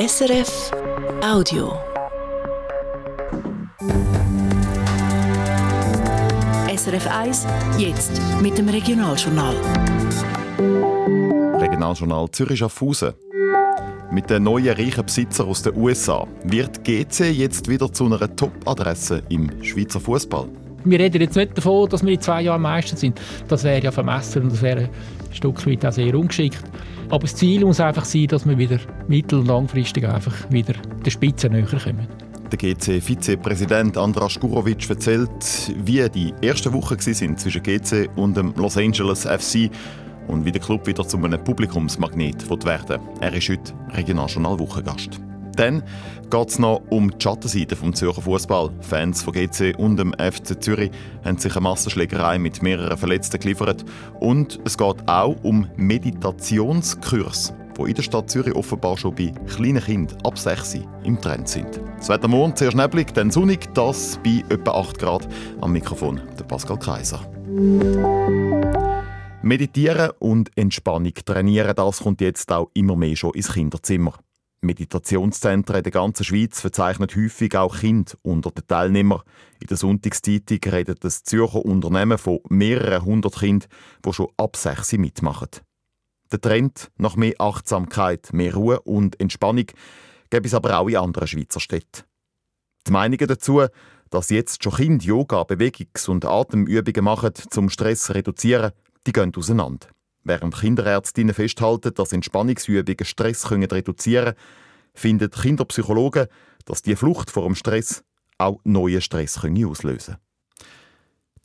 SRF Audio. SRF 1, jetzt mit dem Regionaljournal. Regionaljournal Zürich-Schaffhausen. Mit den neuen reichen Besitzer aus den USA wird GC jetzt wieder zu einer Top-Adresse im Schweizer Fußball. Wir reden jetzt nicht davon, dass wir in zwei Jahren Meister sind. Das wäre ja vermessen und das wäre ein Stück weit auch sehr ungeschickt. Aber das Ziel muss einfach sein, dass wir wieder mittel- und langfristig einfach wieder der Spitze näher kommen. Der GC-Vizepräsident Andras Gurovic erzählt, wie die ersten Wochen waren zwischen GC und dem Los Angeles FC und wie der Club wieder zu einem Publikumsmagnet werden Er ist heute Regionaljournal-Wochengast. Dann geht es noch um die Schattenseite des Zürcher Fußball. Fans von GC und dem FC Zürich haben sich eine Massenschlägerei mit mehreren Verletzten geliefert. Und es geht auch um Meditationskurs, die in der Stadt Zürich offenbar schon bei kleinen Kindern ab 6 im Trend sind. Das morgen zuerst neblig, dann sonnig, das bei etwa 8 Grad. Am Mikrofon der Pascal Kaiser. Meditieren und Entspannung trainieren, das kommt jetzt auch immer mehr schon ins Kinderzimmer. Meditationszentren in der ganzen Schweiz verzeichnen häufig auch Kinder unter den Teilnehmern. In der Sonntagszeitung redet das Zürcher Unternehmen von mehreren hundert Kindern, die schon ab sechs mitmachen. Der Trend nach mehr Achtsamkeit, mehr Ruhe und Entspannung gibt es aber auch in anderen Schweizer Städten. Die Meinungen dazu, dass jetzt schon Kinder Yoga, Bewegungs- und Atemübungen machen, um Stress zu reduzieren, die gehen auseinander. Während Kinderärztinnen festhalten, dass Entspannungsübungen Stress können reduzieren können, finden Kinderpsychologen, dass die Flucht vor dem Stress auch neuen Stress können auslösen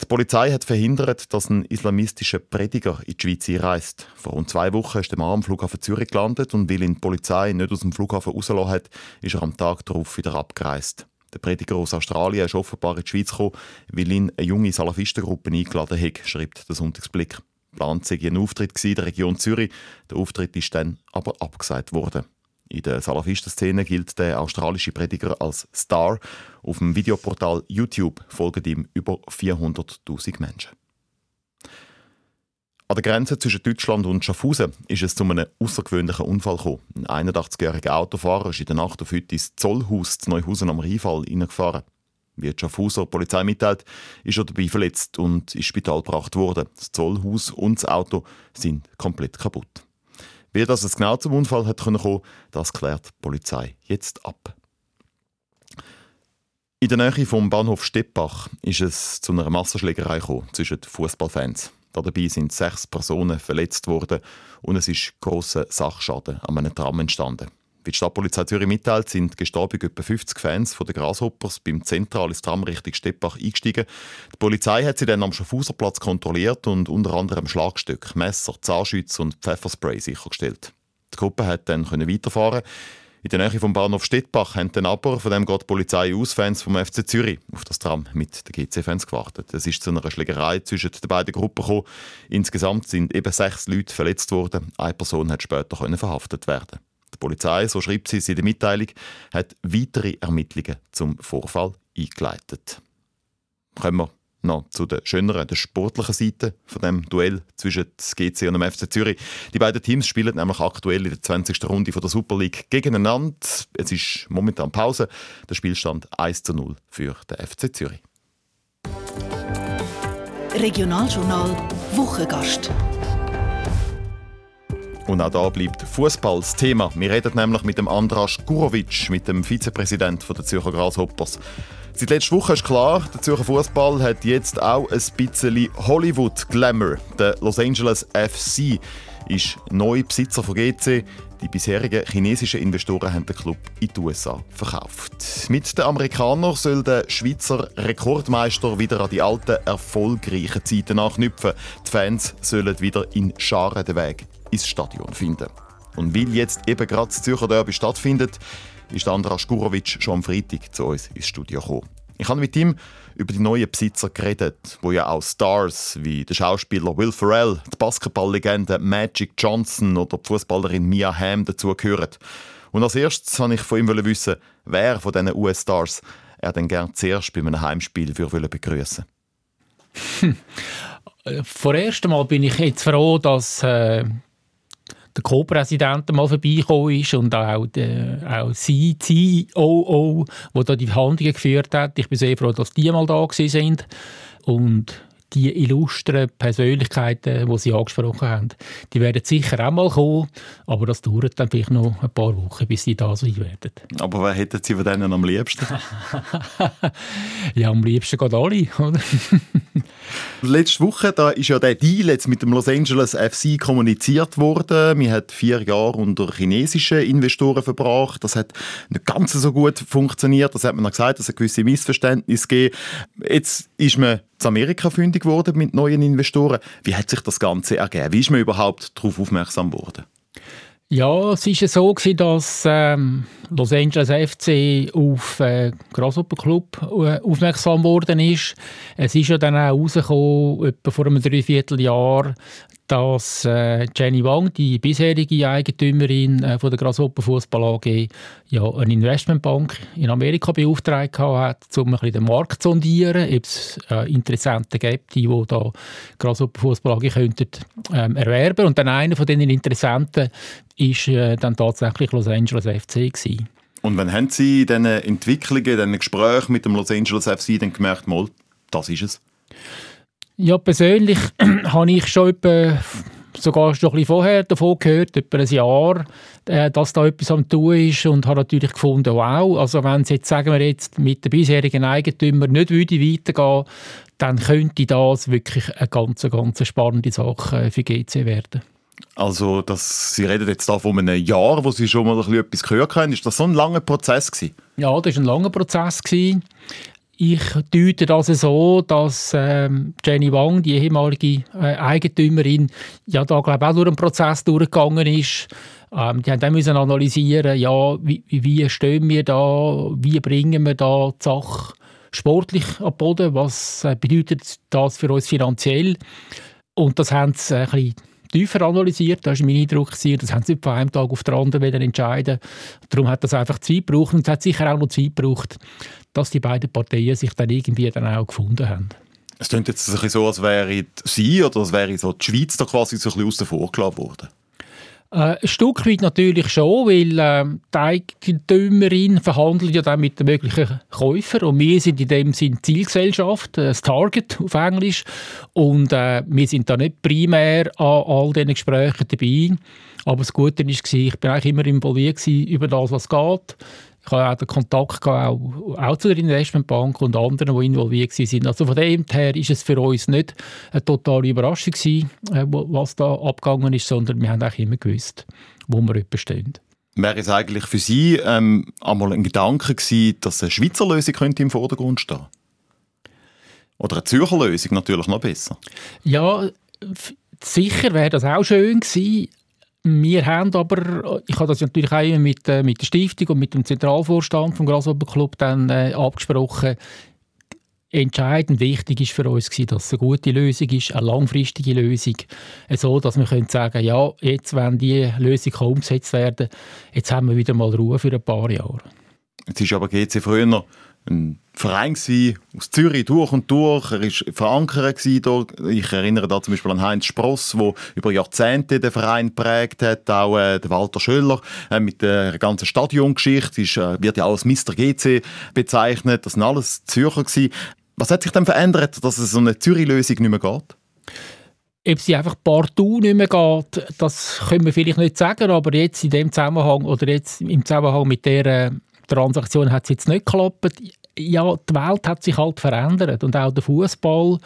Die Polizei hat verhindert, dass ein islamistischer Prediger in die Schweiz einreist. Vor rund zwei Wochen ist der Mann am Flughafen Zürich gelandet und weil ihn die Polizei nicht aus dem Flughafen rausgelassen hat, ist er am Tag darauf wieder abgereist. Der Prediger aus Australien ist offenbar in die Schweiz gekommen, weil ihn eine junge Salafistengruppe eingeladen hat, schreibt der Sonntagsblick. Geplant sei ein Auftritt in der Region Zürich. Der Auftritt ist dann aber abgesagt worden. In der Salafisten-Szene gilt der australische Prediger als Star. Auf dem Videoportal YouTube folgen ihm über 400.000 Menschen. An der Grenze zwischen Deutschland und Schaffhausen ist es zu einem außergewöhnlichen Unfall gekommen. Ein 81-jähriger Autofahrer ist in der Nacht auf heute ins Zollhaus zu Neuhausen am Rheinfall hineingefahren. Wie die Schaffhauser Polizei mitteilt, ist er dabei verletzt und ins Spital gebracht worden. Das Zollhaus und das Auto sind komplett kaputt. Wie das es genau zum Unfall hat kommen, das klärt die Polizei jetzt ab. In der Nähe vom Bahnhof Steppach ist es zu einer Massenschlägerei zwischen Fußballfans. Dabei sind sechs Personen verletzt worden und es ist großer Sachschaden an einem Tram entstanden. Wie die Stadtpolizei Zürich mitteilt, sind gestorben etwa 50 Fans von der Grasshoppers beim Zentral ins Tram Richtung Steppach eingestiegen. Die Polizei hat sie dann am Schaffhauserplatz kontrolliert und unter anderem Schlagstück, Messer, Zahnschütze und Pfefferspray sichergestellt. Die Gruppe hat dann weiterfahren in der Nähe vom Bahnhof Stettbach haben dann aber, von dem geht die Polizei aus, Fans vom FC Zürich auf das Tram mit den GC-Fans gewartet. Es ist zu einer Schlägerei zwischen den beiden Gruppen gekommen. Insgesamt sind eben sechs Leute verletzt worden. Eine Person hat später verhaftet werden. Die Polizei, so schreibt sie in der Mitteilung, hat weitere Ermittlungen zum Vorfall eingeleitet. Kommen wir noch zu der schöneren, der sportlichen Seite von dem Duell zwischen GC und dem FC Zürich. Die beiden Teams spielen nämlich aktuell in der 20. Runde von der Super League gegeneinander. Es ist momentan Pause. Der Spielstand 1 zu 0 für den FC Zürich. Regionaljournal Wochengast. Und auch da bleibt Fußball das Thema. Wir reden nämlich mit dem Andras Gurovic, mit dem Vizepräsident der Zürcher Grasshoppers. Seit letzter Woche ist klar, der Zürcher Fußball hat jetzt auch ein bisschen Hollywood-Glamour. Der Los Angeles FC ist neuer Besitzer von GC. Die bisherigen chinesischen Investoren haben den Club in die USA verkauft. Mit den Amerikanern soll der Schweizer Rekordmeister wieder an die alten, erfolgreichen Zeiten anknüpfen. Die Fans sollen wieder in Scharen den Weg ins Stadion finden. Und weil jetzt eben gerade das Zürcher Derby stattfindet, ist Andras Gurovic schon am Freitag zu uns ins Studio gekommen. Ich habe mit ihm über die neuen Besitzer geredet, wo ja auch Stars wie der Schauspieler Will Ferrell, die Basketballlegende Magic Johnson oder die Fußballerin Mia Hamm dazugehören. Und als erstes wollte ich von ihm wissen, wer von diesen US-Stars er denn gern zuerst bei einem Heimspiel begrüßen Hm. Vorerst einmal bin ich jetzt froh, dass äh, der Co-Präsident mal vorbeigekommen ist und auch, der, auch sie, COO, der da die Verhandlungen geführt hat. Ich bin sehr froh, dass die mal da sind. Und die illustren Persönlichkeiten, die Sie angesprochen haben, die werden sicher auch mal kommen, aber das dauert dann vielleicht noch ein paar Wochen, bis sie da sein werden. Aber wer hätten Sie von denen am liebsten? ja, am liebsten geht alle, oder? Letzte Woche da ist ja der Deal jetzt mit dem Los Angeles FC kommuniziert worden. Wir hat vier Jahre unter chinesischen Investoren verbracht. Das hat nicht ganz so gut funktioniert. Das hat man gesagt, dass es gewisse Missverständnisse gegeben. Jetzt ist man in Amerika fündig geworden mit neuen Investoren. Wie hat sich das Ganze ergeben? Wie ist man überhaupt darauf aufmerksam geworden? Ja, es war so, dass ähm, Los Angeles FC auf äh, Grasshopper Club äh, aufmerksam worden ist. Es ist ja dann auch rausgekommen, etwa vor einem Dreivierteljahr, dass äh, Jenny Wang, die bisherige Eigentümerin äh, von der Grasshopper Fußball AG, ja eine Investmentbank in Amerika beauftragt hat, um ein den Markt zu sondieren, ob es äh, Interessenten gibt, die, die da Grasshopper Fußball AG könnten ähm, erwerben. Und dann einer von diesen Interessenten ist äh, dann tatsächlich Los Angeles FC gewesen. Und wann haben Sie in diesen Entwicklungen, in diesen Gesprächen mit dem Los Angeles FC dann gemerkt, mal, das ist es? Ja, persönlich habe ich schon etwa, sogar schon ein bisschen vorher davon gehört, etwa ein Jahr, äh, dass da etwas am tun ist und habe natürlich gefunden, wow, also wenn es jetzt, sagen wir jetzt, mit den bisherigen Eigentümern nicht würde weitergehen, dann könnte das wirklich eine ganz, ganz spannende Sache für GC werden. Also, dass Sie reden jetzt da von einem Jahr, wo Sie schon mal ein bisschen etwas gehört haben. Ist das so ein langer Prozess gewesen? Ja, das war ein langer Prozess. Gewesen. Ich deute das so, dass ähm, Jenny Wang, die ehemalige äh, Eigentümerin, ja da glaube auch durch einen Prozess durchgegangen ist. Ähm, die haben dann müssen analysieren, ja, wie, wie stehen wir da, wie bringen wir da die Sache sportlich an den Boden, was äh, bedeutet das für uns finanziell. Und das haben sie äh, ein bisschen tiefer analysiert. Das war mein Eindruck. Das haben sie nicht von einem Tag auf den anderen wieder entscheiden. Darum hat das einfach Zeit gebraucht. Und es hat sicher auch noch Zeit gebraucht, dass die beiden Parteien sich dann irgendwie dann auch gefunden haben. Es klingt jetzt ein bisschen so, als wäre sie oder als wäre so die Schweiz da quasi so ein bisschen außen vor gelassen worden. Äh, ein Stück weit natürlich schon, weil äh, die Eigentümerin verhandelt ja dann mit den möglichen Käufern und wir sind in dem Sinn Zielgesellschaft, äh, das Target auf Englisch und äh, wir sind da nicht primär an all diesen Gesprächen dabei. Aber das Gute war, ich war eigentlich immer involviert über das, was geht. Ich habe auch den Kontakt auch, auch zu der Investmentbank und anderen, die involviert waren. Also von dem her ist es für uns nicht eine totale Überraschung gewesen, äh, was da abgegangen ist, sondern wir haben auch immer gewusst, wo wir stehen. Wäre es eigentlich für Sie ähm, einmal ein Gedanke gewesen, dass eine Schweizer Lösung könnte im Vordergrund stehen Oder eine Zürcher Lösung natürlich noch besser? Ja, sicher wäre das auch schön gewesen. Wir haben aber, ich habe das natürlich auch mit, äh, mit der Stiftung und mit dem Zentralvorstand vom Grasshopper Club dann äh, abgesprochen. Entscheidend wichtig ist für uns gewesen, dass es eine gute Lösung ist, eine langfristige Lösung, so dass wir können sagen, ja, jetzt, wenn die Lösung umgesetzt werden, jetzt haben wir wieder mal Ruhe für ein paar Jahre. Jetzt ist aber GC früher ein Verein aus Zürich durch und durch. Er war verankert dort. Ich erinnere da zum Beispiel an Heinz Spross, der über Jahrzehnte den Verein prägt hat. Auch äh, Walter Schöller äh, mit der ganzen Stadiongeschichte ist, äh, wird ja auch als Mr. GC bezeichnet. Das sind alles Zürcher gewesen. Was hat sich denn verändert, dass es so eine Zürich-Lösung nicht mehr geht? Ob sie einfach partout nicht mehr geht, das können wir vielleicht nicht sagen, aber jetzt in dem Zusammenhang oder jetzt im Zusammenhang mit der äh, Transaktion hat es jetzt nicht geklappt. Ja, die Welt hat sich halt verändert und auch der Fußball.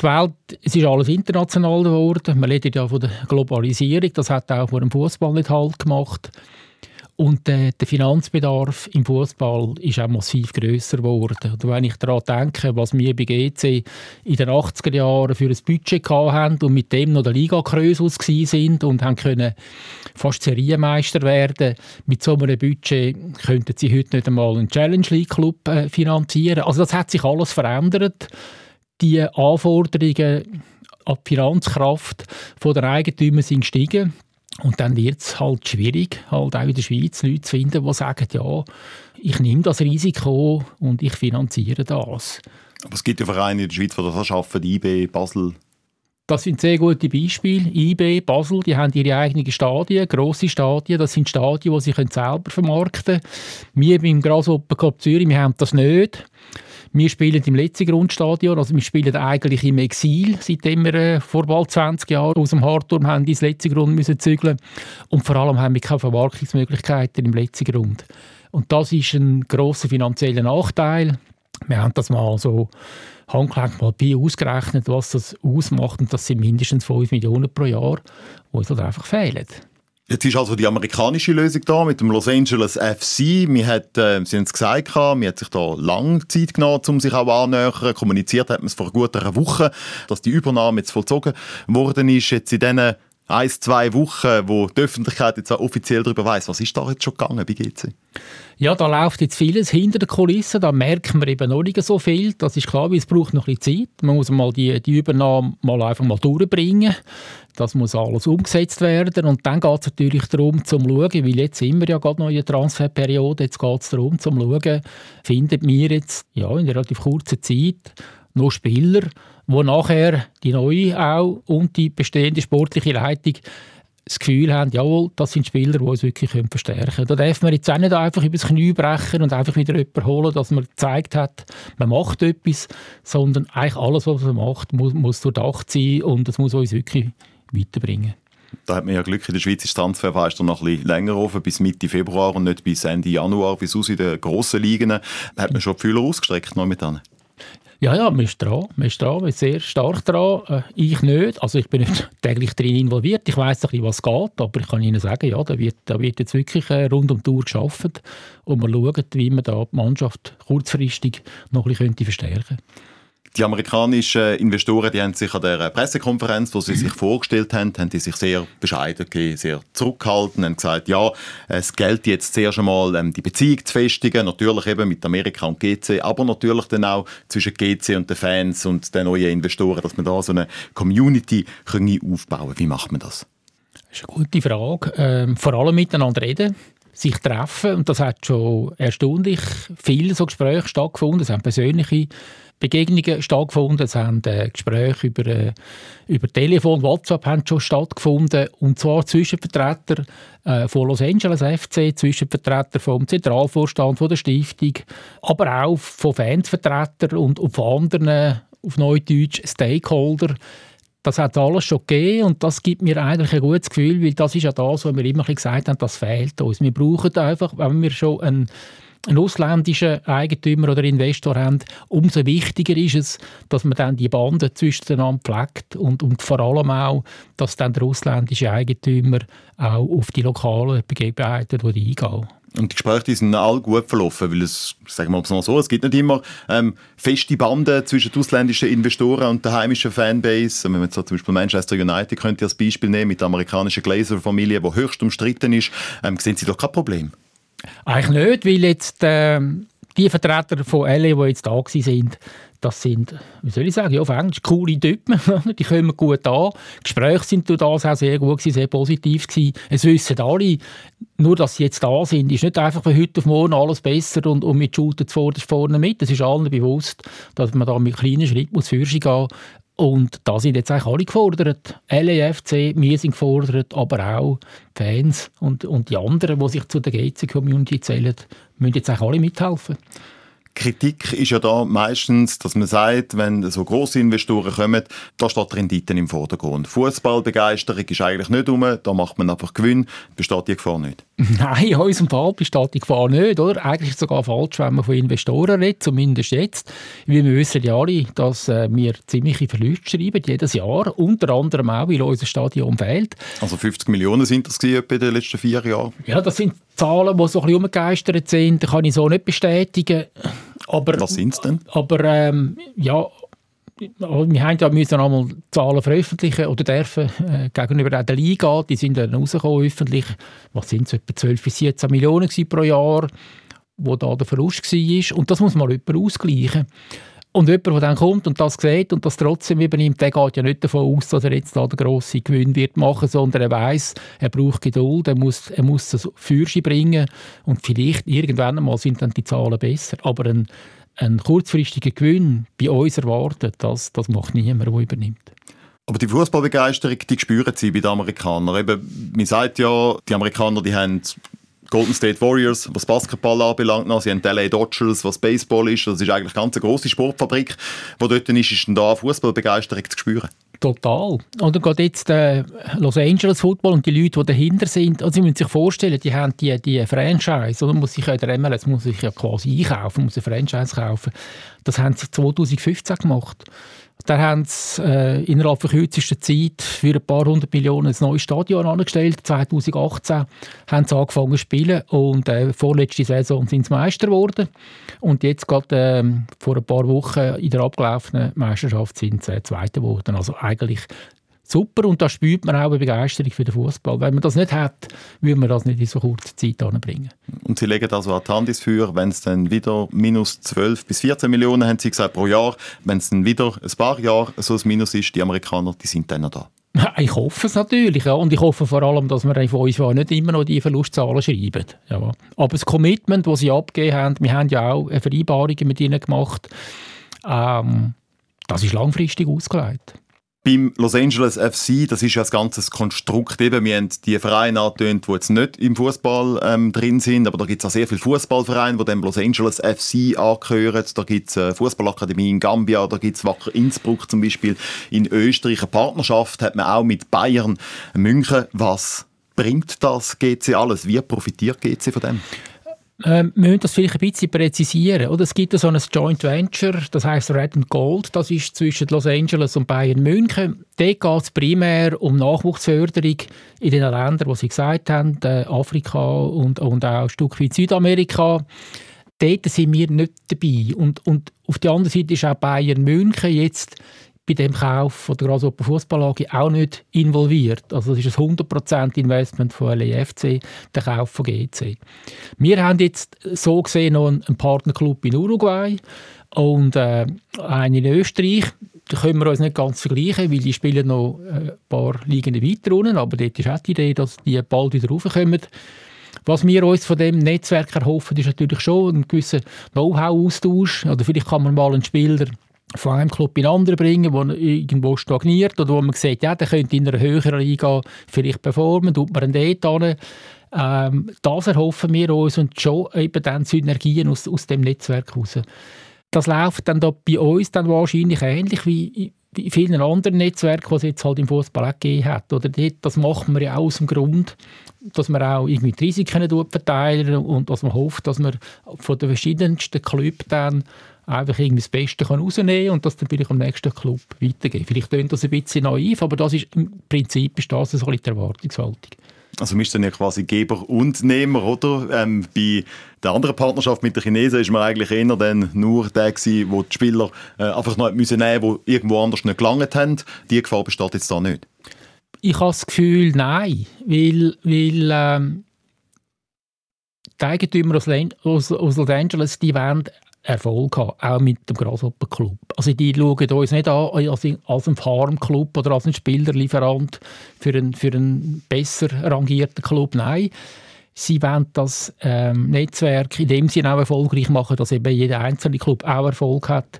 Die Welt, es ist alles international geworden. Man redet ja von der Globalisierung. Das hat auch vor dem Fußball nicht halt gemacht. Und äh, der Finanzbedarf im Fußball ist auch massiv grösser geworden. Und wenn ich daran denke, was wir bei GC in den 80er Jahren für ein Budget hatten und mit dem noch der liga aus sind und haben können fast Serienmeister werden, mit so einem Budget könnten sie heute nicht einmal einen Challenge League Club äh, finanzieren. Also das hat sich alles verändert. Die Anforderungen an die Finanzkraft der Eigentümer sind gestiegen. Und dann wird es halt schwierig, halt auch in der Schweiz Leute zu finden, die sagen, ja, ich nehme das Risiko und ich finanziere das. Aber es gibt ja Vereine in der Schweiz, die das schaffen, IB, Basel. Das sind sehr gute Beispiele. IB, Basel, die haben ihre eigenen Stadien, grosse Stadien. Das sind Stadien, die sie selber vermarkten können. Wir beim Grasshopper Cup Zürich, wir haben das nicht. Wir spielen im letzten Grundstadion, also wir spielen eigentlich im Exil, seitdem wir äh, vor bald 20 Jahren aus dem Hartturm haben ins letzte Grund müssen zügeln und vor allem haben wir keine Vermarktungsmöglichkeiten im letzten Grund. Und das ist ein großer finanzieller Nachteil. Wir haben das mal so handgelenkt mal bei ausgerechnet, was das ausmacht. Und das sind mindestens 5 Millionen pro Jahr, die uns halt einfach fehlen. Jetzt ist also die amerikanische Lösung da mit dem Los Angeles FC. Wir hat, äh, Sie haben es gesagt, man hat sich da lange Zeit genommen, um sich auch annähern. Kommuniziert hat man es vor gut einer Woche, dass die Übernahme jetzt vollzogen worden ist. Jetzt in diesen ein, zwei Wochen, wo die Öffentlichkeit jetzt offiziell darüber weiß, was ist da jetzt schon gegangen bei GC? Ja, da läuft jetzt vieles hinter den Kulissen, da merken wir eben noch nicht so viel. Das ist klar, weil es braucht noch ein bisschen Zeit. Man muss mal die, die Übernahme mal einfach mal durchbringen. Das muss alles umgesetzt werden und dann geht es natürlich darum, zu schauen, weil jetzt sind wir ja gerade noch in der Transferperiode, jetzt geht es darum, zu schauen, finden wir jetzt ja, in relativ kurzer Zeit noch Spieler, wo nachher die neue auch und die bestehende sportliche Leitung das Gefühl haben, jawohl, das sind Spieler, die uns wirklich verstärken können. Da darf man jetzt auch nicht einfach übers Knie brechen und einfach wieder jemanden holen, dass man gezeigt hat, man macht etwas, sondern eigentlich alles, was man macht, muss, muss durchdacht sein und es muss uns wirklich weiterbringen. Da hat man ja Glück, in der Schweiz ist das Transferfenster noch ein bisschen länger offen, bis Mitte Februar und nicht bis Ende Januar, bis aus in den grossen Ligen. Da hat man schon Fühler ausgestreckt noch mit denen. Ja, ja, man ist dran. Man ist dran, man ist sehr stark dran. Äh, ich nicht. Also ich bin nicht täglich drin involviert. Ich weiß ein bisschen, was geht, aber ich kann Ihnen sagen, ja, da wird, da wird jetzt wirklich äh, rund um die Uhr gearbeitet und wir schauen, wie man da die Mannschaft kurzfristig noch ein bisschen verstärken könnte. Die amerikanischen Investoren die haben sich an der Pressekonferenz, wo sie sich vorgestellt haben, haben die sich sehr bescheiden gegeben, sehr zurückgehalten, haben gesagt, ja, es gilt jetzt zuerst einmal ähm, die Beziehung zu festigen, natürlich eben mit Amerika und GC, aber natürlich dann auch zwischen GC und den Fans und den neuen Investoren, dass man da so eine Community aufbauen können. Wie macht man das? Das ist eine gute Frage. Ähm, vor allem miteinander reden sich treffen und das hat schon erstaunlich viele so Gespräche stattgefunden. Es haben persönliche Begegnungen stattgefunden. Es haben äh, Gespräche über, äh, über Telefon, WhatsApp haben schon stattgefunden. Und zwar zwischen Vertretern äh, von Los Angeles FC, zwischen Vertretern vom Zentralvorstand von der Stiftung, aber auch von Fansvertretern und, und von anderen, auf Neudeutsch, Stakeholder. Das hat alles schon gegeben und das gibt mir eigentlich ein gutes Gefühl, weil das ist ja das, was wir immer gesagt haben, das fehlt uns. Wir brauchen einfach, wenn wir schon einen einen ausländischen Eigentümer oder Investor haben, umso wichtiger ist es, dass man dann die Bande zwischeneinander pflegt und, und vor allem auch, dass dann der ausländische Eigentümer auch auf die lokalen Begebenheiten eingehen und die Gespräche die sind alle gut verlaufen, weil es, sagen wir mal so, es gibt nicht immer ähm, feste Banden zwischen ausländischen Investoren und der heimischen Fanbase. Wenn man so zum Beispiel Manchester United könnte als Beispiel nehmen, mit der amerikanischen Glazer-Familie, die höchst umstritten ist, ähm, sehen Sie doch kein Problem? Eigentlich nicht, weil jetzt äh, die Vertreter von LA, die jetzt da sind, das sind, wie soll ich sagen, ja, auf Englisch coole Typen, die kommen gut an. Gespräche sind durch das auch sehr gut gewesen, sehr positiv gewesen. Es wissen alle, nur dass sie jetzt da sind, ist nicht einfach von heute auf morgen alles besser und, und mit Schulter vorne mit. Es ist allen bewusst, dass man da mit kleinen Schritten muss gehen und da sind jetzt eigentlich alle gefordert. LAFC, wir sind gefordert, aber auch Fans und, und die anderen, die sich zu der GC-Community zählen, müssen jetzt eigentlich alle mithelfen. Kritik ist ja da meistens, dass man sagt, wenn so große Investoren kommen, da steht Renditen im Vordergrund. Fußballbegeisterung ist eigentlich nicht um, da macht man einfach Gewinn. Besteht die Gefahr nicht? Nein, in unserem Fall Gefahr nicht. Oder? Eigentlich ist es sogar falsch, wenn man von Investoren redet, zumindest jetzt. Wir wissen ja alle, dass äh, wir ziemliche Verluste schreiben, jedes Jahr, unter anderem auch, weil unser Stadion fehlt. Also 50 Millionen sind das in den letzten vier Jahren? Ja, das sind Zahlen, die so ein bisschen umgegeistert sind, kann ich so nicht bestätigen. Aber, Was sind es denn? Aber ähm, ja, wir haben ja müssen einmal Zahlen veröffentlichen oder dürfen äh, gegenüber der Liga. Die sind dann rausgekommen öffentlich. Was sind es? Etwa 12 bis 17 Millionen pro Jahr, wo da der Verlust war. Und das muss mal jemand ausgleichen. Und jemand, der dann kommt und das sieht und das trotzdem übernimmt, der geht ja nicht davon aus, dass er jetzt da den grossen Gewinn wird machen, sondern er weiß, er braucht Geduld, er muss, er muss das Fürche bringen und vielleicht irgendwann einmal sind dann die Zahlen besser. Aber ein, ein kurzfristiger Gewinn bei uns erwartet, das, das macht niemand, der übernimmt. Aber die Fußballbegeisterung, die spüren sie bei den Amerikanern. Eben, man sagt ja, die Amerikaner, die haben Golden State Warriors, was Basketball anbelangt, sie haben die LA Dodgers, was Baseball ist. Das ist eigentlich eine ganz grosse Sportfabrik, die dort ist, ist da Fußballbegeisterung zu spüren. Total. Und dann geht jetzt der Los Angeles Football und die Leute, die dahinter sind, also Sie müssen sich vorstellen, die haben die, die Franchise, oder muss sich ja der MLS muss sich ja quasi einkaufen, muss eine Franchise kaufen. Das haben sie 2015 gemacht. Da haben sie äh, innerhalb der kürzesten Zeit für ein paar hundert Millionen ein neues Stadion angestellt. 2018 haben sie angefangen zu spielen und äh, vorletzte Saison sind sie Meister geworden. Und jetzt gerade äh, vor ein paar Wochen in der abgelaufenen Meisterschaft sind sie äh, Zweiter geworden. Also eigentlich super und da spürt man auch eine Begeisterung für den Fußball. Wenn man das nicht hat, würde man das nicht in so kurzer Zeit anbringen. Und Sie legen also an die Hand für, wenn es dann wieder minus 12 bis 14 Millionen, haben Sie gesagt, pro Jahr, wenn es dann wieder ein paar Jahre so ein Minus ist, die Amerikaner, die sind dann noch da. Ich hoffe es natürlich, ja. Und ich hoffe vor allem, dass wir von uns nicht immer noch die Verlustzahlen schreiben. Ja. Aber das Commitment, das sie abgegeben haben, wir haben ja auch Vereinbarungen mit ihnen gemacht, ähm, das ist langfristig ausgelegt. Beim Los Angeles FC, das ist ja ein ganzes Konstrukt. Eben, wir haben die Vereine angetönt, die jetzt nicht im Fußball ähm, drin sind, aber da gibt es auch sehr viele Fußballvereine, die dem Los Angeles FC angehören. Da gibt es eine Fußballakademie in Gambia, da gibt es Wacker Innsbruck zum Beispiel. In Österreich eine Partnerschaft hat man auch mit Bayern München. Was bringt das GC alles? Wie profitiert GC von dem? Ähm, wir müssen das vielleicht ein bisschen präzisieren. Oder? Es gibt so ein Joint Venture, das heißt Red and Gold, das ist zwischen Los Angeles und Bayern München. Dort geht es primär um Nachwuchsförderung in den Ländern, die Sie gesagt haben, äh, Afrika und, und auch ein Stück weit Südamerika. Dort sind wir nicht dabei. Und, und auf der anderen Seite ist auch Bayern München jetzt bei dem Kauf von der Grasshopper Fußball AG auch nicht involviert. Also das ist ein 100% Investment von LAFC, der Kauf von GC. Wir haben jetzt so gesehen noch einen Partnerclub in Uruguay und äh, einen in Österreich. Da können wir uns nicht ganz vergleichen, weil die spielen noch ein paar Ligen weiter unten, aber dort ist auch die Idee, dass die bald wieder raufkommen. Was wir uns von dem Netzwerk erhoffen, ist natürlich schon ein gewisser Know-how-Austausch. Oder vielleicht kann man mal einen Spieler von einem Club in den anderen bringen, der irgendwo stagniert oder wo man sieht, ja, der könnte in einer höheren Liga vielleicht performen, tut man einen dort hin. Ähm, das erhoffen wir uns und schon eben dann Synergien aus, aus dem Netzwerk heraus. Das läuft dann da bei uns dann wahrscheinlich ähnlich wie in vielen anderen Netzwerken, die es jetzt halt im Fußball auch gegeben hat. Oder das machen wir ja auch aus dem Grund, dass man auch irgendwie die Risiken verteilen und dass man hofft, dass man von den verschiedensten Clubs dann einfach irgendwie das Beste kann rausnehmen und das dann vielleicht am nächsten Club weitergeben. Vielleicht klingt das ein bisschen naiv, aber das ist, im Prinzip ist das so die Erwartungshaltung. Also man ist dann ja quasi Geber und Nehmer, oder? Ähm, bei der anderen Partnerschaft mit den Chinesen ist man eigentlich eher dann nur der gewesen, wo die Spieler äh, einfach noch müssen nehmen, die irgendwo anders nicht gelangt haben. Die Gefahr besteht jetzt da nicht. Ich habe das Gefühl, nein, weil, weil ähm, die Eigentümer aus, aus, aus Los Angeles, die wollen Erfolg haben, auch mit dem Grasshopper Club. Also die schauen uns nicht an als, als einen Farmclub oder als einen Spielerlieferant für einen, für einen besser rangierten Club. Nein, sie wollen das ähm, Netzwerk in dem Sinne auch erfolgreich machen, dass eben jeder einzelne Club auch Erfolg hat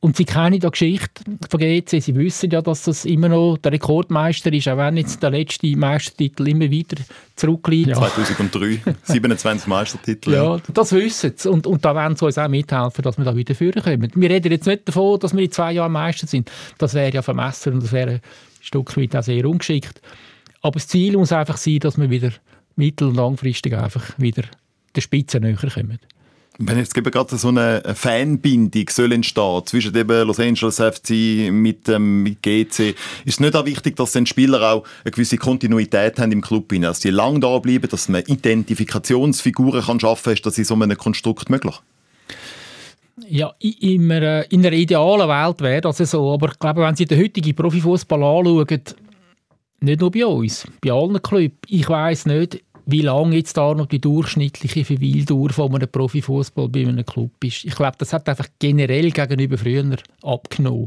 und sie kennen die Geschichte von GC. Sie wissen ja, dass das immer noch der Rekordmeister ist, auch wenn jetzt der letzte Meistertitel immer wieder zurückliegt. Ja. 2003, 27 Meistertitel. Ja, das wissen sie. Und, und da werden sie uns auch mithelfen, dass wir da wieder führen können. Wir reden jetzt nicht davon, dass wir in zwei Jahren Meister sind. Das wäre ja vermessen und das wäre ein Stück weit auch sehr ungeschickt. Aber das Ziel muss einfach sein, dass wir wieder mittel- und langfristig einfach wieder der Spitze näher kommen. Wenn jetzt gerade so eine Fanbindung soll entstehen zwischen eben Los Angeles FC mit, ähm, GC, ist es nicht auch wichtig, dass die Spieler auch eine gewisse Kontinuität haben im Club, dass sie lang da bleiben, dass man Identifikationsfiguren kann schaffen ist das in so einem Konstrukt möglich? Ja, in einer, in einer idealen Welt wäre das so, aber ich glaube, wenn Sie den heutigen Profifußball anschauen, nicht nur bei uns, bei allen Clubs, ich weiß nicht, wie lange jetzt da noch die durchschnittliche Verweildauer von einem Profifußball bei einem Club ist. Ich glaube, das hat einfach generell gegenüber früher abgenommen.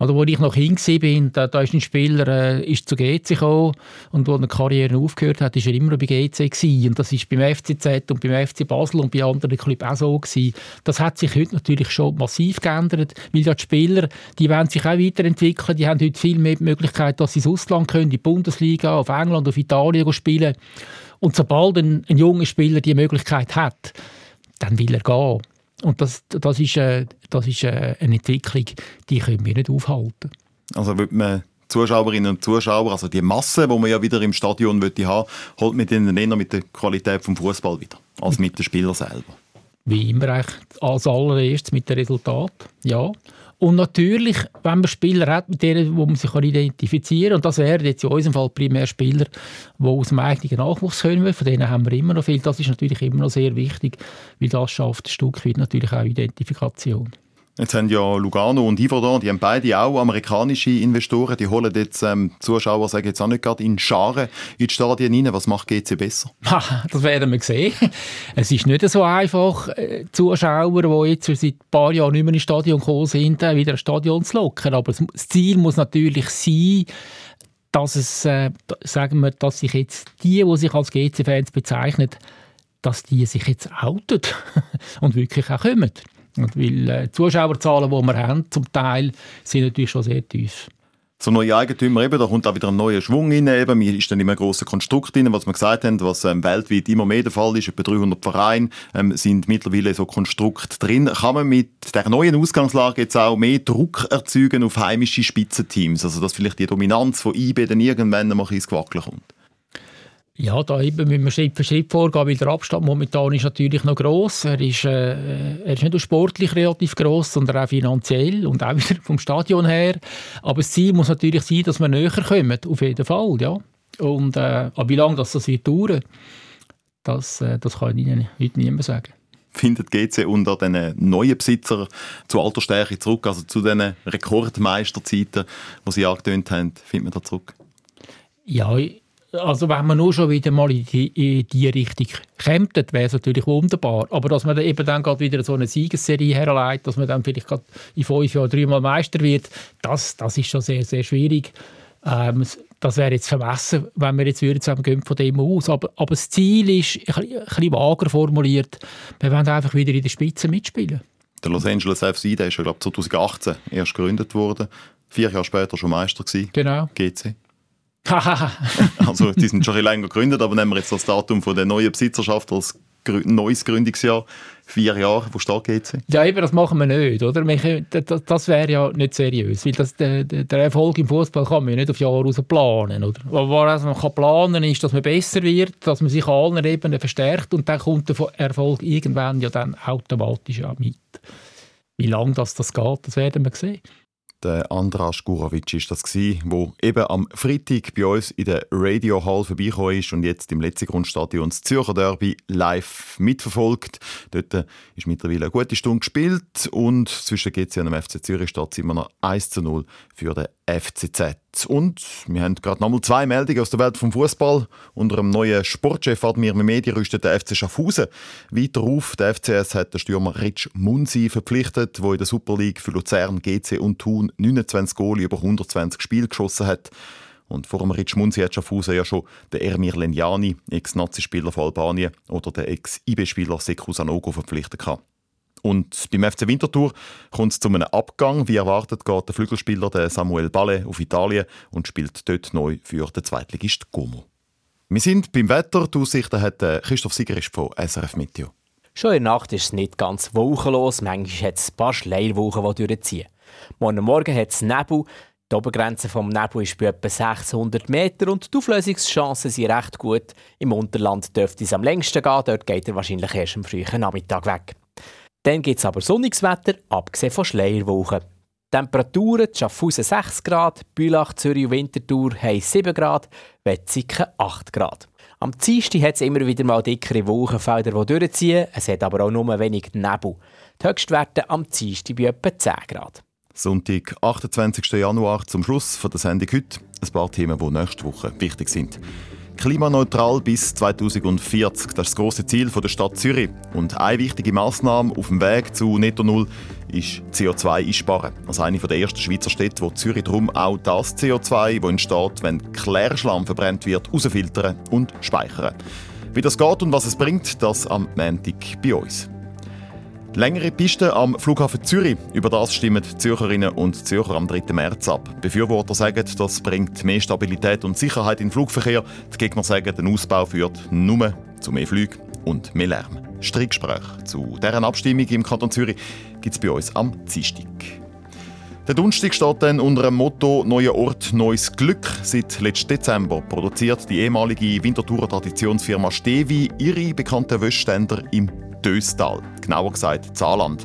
Also, wo ich noch hingesehen bin, da, da ist ein Spieler äh, ist zu GC gekommen und wo eine Karriere aufgehört hat, ist er immer bei GC gewesen. Und das ist beim FCZ und beim FC Basel und bei anderen Clubs auch so gewesen. Das hat sich heute natürlich schon massiv geändert, weil ja die Spieler, die wollen sich auch weiterentwickeln, die haben heute viel mehr Möglichkeit, dass sie ins Ausland können, in die Bundesliga, auf England, auf Italien spielen. Und sobald ein, ein junger Spieler die Möglichkeit hat, dann will er gehen. Und das, das ist, äh, das ist äh, eine Entwicklung, die können wir nicht aufhalten. Also wird man Zuschauerinnen und Zuschauer, also die Masse, die man ja wieder im Stadion haben möchte, holt mit ihnen eher mit der Qualität vom Fußball wieder, als mit den Spielern selber. Wie immer eigentlich als allererstes mit dem Resultat, ja. Und natürlich, wenn man Spieler hat, mit denen wo man sich identifizieren kann, und das wären jetzt in unserem Fall primär Spieler, die aus dem eigenen Nachwuchs kommen, von denen haben wir immer noch viel, das ist natürlich immer noch sehr wichtig, weil das schafft ein Stück weit natürlich auch Identifikation. Jetzt haben ja Lugano und Yverdon, die haben beide auch amerikanische Investoren, die holen jetzt ähm, Zuschauer, sagen jetzt auch nicht gerade in Scharen in die Stadien rein. Was macht GC besser? das werden wir sehen. Es ist nicht so einfach, äh, Zuschauer, die jetzt seit ein paar Jahren nicht mehr ins Stadion gekommen sind, äh, wieder ins Stadion zu locken. Aber das Ziel muss natürlich sein, dass es, äh, sagen wir, dass sich jetzt die, die sich als GC-Fans bezeichnen, dass die sich jetzt outen und wirklich auch kommen. Weil äh, die Zuschauerzahlen, die wir haben, zum Teil, sind natürlich schon sehr tief. So neue Eigentümer eben, da kommt auch wieder ein neuer Schwung rein. Eben, ist dann immer ein grosser Konstrukt rein, was wir gesagt haben, was ähm, weltweit immer mehr der Fall ist. Etwa 300 Vereine ähm, sind mittlerweile so Konstrukt drin. Kann man mit der neuen Ausgangslage jetzt auch mehr Druck erzeugen auf heimische Spitzenteams? Also, dass vielleicht die Dominanz von IB dann irgendwann mal ins Gewackeln kommt? Ja, da eben müssen wir Schritt für Schritt vorgehen, weil der Abstand momentan ist natürlich noch gross. Er ist, äh, er ist nicht nur sportlich relativ gross, sondern auch finanziell und auch wieder vom Stadion her. Aber das Ziel muss natürlich sein, dass wir näher kommen, auf jeden Fall, ja. Und äh, wie lange das, das wird dauern, das, äh, das kann ich Ihnen heute niemand sagen findet GC unter den neuen Besitzer zu alter Stärke zurück, also zu den Rekordmeisterzeiten, die Sie angetönt haben, findet man da zurück? Ja, also wenn man nur schon wieder mal in die, in die Richtung kommt, wäre es natürlich wunderbar. Aber dass man dann eben dann gerade wieder so eine Siegesserie herleitet, dass man dann vielleicht gerade in fünf Jahren dreimal Meister wird, das, das ist schon sehr, sehr schwierig. Ähm, das wäre jetzt vermessen, wenn wir jetzt würden sagen, gehen von dem aus. Aber, aber das Ziel ist ein, ein bisschen vager formuliert. Wir wollen einfach wieder in der Spitze mitspielen. Der Los Angeles FC, der ist ja glaube 2018 erst gegründet worden. Vier Jahre später schon Meister gewesen. Genau. GC. also die sind schon ein länger gegründet, aber nehmen wir jetzt das Datum von der neuen Besitzerschaft als neues Gründungsjahr, vier Jahre, wo steht GC? Ja, eben, das machen wir nicht, oder? Das, wäre ja nicht seriös, weil das, der, der Erfolg im Fußball kann man ja nicht auf Jahre raus planen, oder? Was man kann planen ist, dass man besser wird, dass man sich an allen Ebenen verstärkt und dann kommt der Erfolg irgendwann ja dann automatisch auch mit. Wie lange das, das geht, das werden wir sehen. Der Andras Gurovic ist das der eben am Freitag bei uns in der Radio Hall vorbeigekommen ist und jetzt im letzten Grundstadion das Zürcher Derby live mitverfolgt. Dort ist mittlerweile eine gute Stunde gespielt und zwischen GC und dem FC Zürich steht es immer noch 1 zu 0 für den FCZ. Und wir haben gerade nochmal zwei Meldungen aus der Welt vom Fußball. Unter dem neuen Sportchef Admir Mehmedi rüstet der FC Schaffhausen weiter auf. Der FCS hat den Stürmer Rich Munsi verpflichtet, der in der Super League für Luzern, GC und Thun 29 Goal über 120 Spiele geschossen hat. Und vor dem Rich Munsi hat Schaffhausen ja schon den Ermir Lenjani, Ex-Nazi-Spieler von Albanien, oder den Ex-IB-Spieler Sekou Sanogo verpflichtet. Gehabt. Und beim FC Winterthur kommt es zu einem Abgang. Wie erwartet geht der Flügelspieler Samuel Balle auf Italien und spielt dort neu für den Zweitligist Como. Wir sind beim Wetter. Die Aussichten hat äh, Christoph Sigerist von SRF Meteo. Schon in der Nacht ist es nicht ganz wolkenlos. Manchmal hat es ein paar Schleierwolken, die durchziehen. Morgen Morgen hat es Nebel. Die Obergrenze des Nebels ist bei etwa 600 Meter und die Auflösungschancen sind recht gut. Im Unterland dürfte es am längsten gehen. Dort geht er wahrscheinlich erst am frühen Nachmittag weg. Dann gibt es aber sonniges Wetter, abgesehen von Schleierwochen. Temperaturen Schaffhausen 6 Grad, Bülach, Zürich und Winterthur haben 7 Grad, Wetzikon 8 Grad. Am Dienstag hat es immer wieder mal dickere Wolkenfelder, die durchziehen. Es hat aber auch nur wenig Nebel. Die Höchstwerte am Dienstag bei etwa 10 Grad. Sonntag, 28. Januar, zum Schluss von der Sendung heute. Ein paar Themen, die nächste Woche wichtig sind. Klimaneutral bis 2040. Das ist das große Ziel der Stadt Zürich. Und eine wichtige Maßnahme auf dem Weg zu Netto Null ist CO2 einsparen. Als eine der ersten Schweizer Städte, wo Zürich darum auch das CO2, das entsteht, wenn Klärschlamm verbrennt wird, rausfiltern und speichern. Wie das geht und was es bringt, das am Montag bei uns. Längere Pisten am Flughafen Zürich. Über das stimmen die Zürcherinnen und Zürcher am 3. März ab. Befürworter sagen, das bringt mehr Stabilität und Sicherheit im Flugverkehr. Die Gegner sagen, der Ausbau führt nur zu mehr Flügen und mehr Lärm. Streitgespräche zu deren Abstimmung im Kanton Zürich gibt es bei uns am Dienstag. Der Donnerstag steht dann unter dem Motto «Neuer Ort, neues Glück». Seit letztem Dezember produziert die ehemalige Winterthurer Traditionsfirma Stevi ihre bekannten Wäschständer im Döstal, genauer gesagt Zaaland.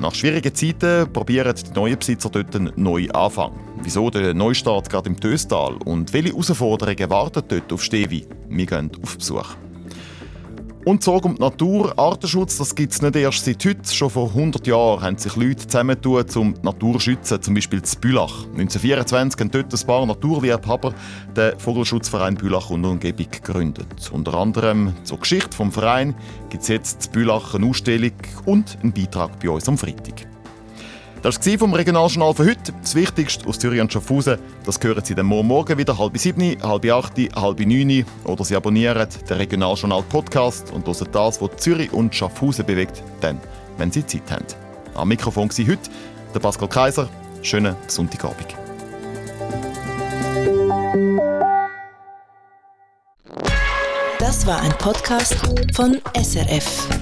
Nach schwierigen Zeiten probieren die neuen Besitzer dort einen neuen Anfang. Wieso der Neustart gerade im Döstal und welche Herausforderungen warten dort auf Stevi? Wir gehen auf Besuch. Und Sorge um die Natur, Artenschutz, das gibt es nicht erst seit heute. Schon vor 100 Jahren haben sich Leute zusammentun, um die Natur zu schützen, zum Beispiel in Bülach. 1924 haben dort ein paar Naturliebhaber den Vogelschutzverein Bülach und Umgebung gegründet. Unter anderem zur Geschichte des Vereins gibt es jetzt in Bülach eine Ausstellung und einen Beitrag bei uns am Freitag. Das war vom Regionaljournal für heute. Das Wichtigste aus Zürich und Schaffhausen, das hören Sie dann morgen wieder, halb sieben, halb acht, halb neun. Oder Sie abonnieren den Regionaljournal Podcast und hören das, was Zürich und Schaffhausen bewegt, dann, wenn Sie Zeit haben. Am Mikrofon war heute der Pascal Kaiser. Schönen Sonntagabend. Das war ein Podcast von SRF.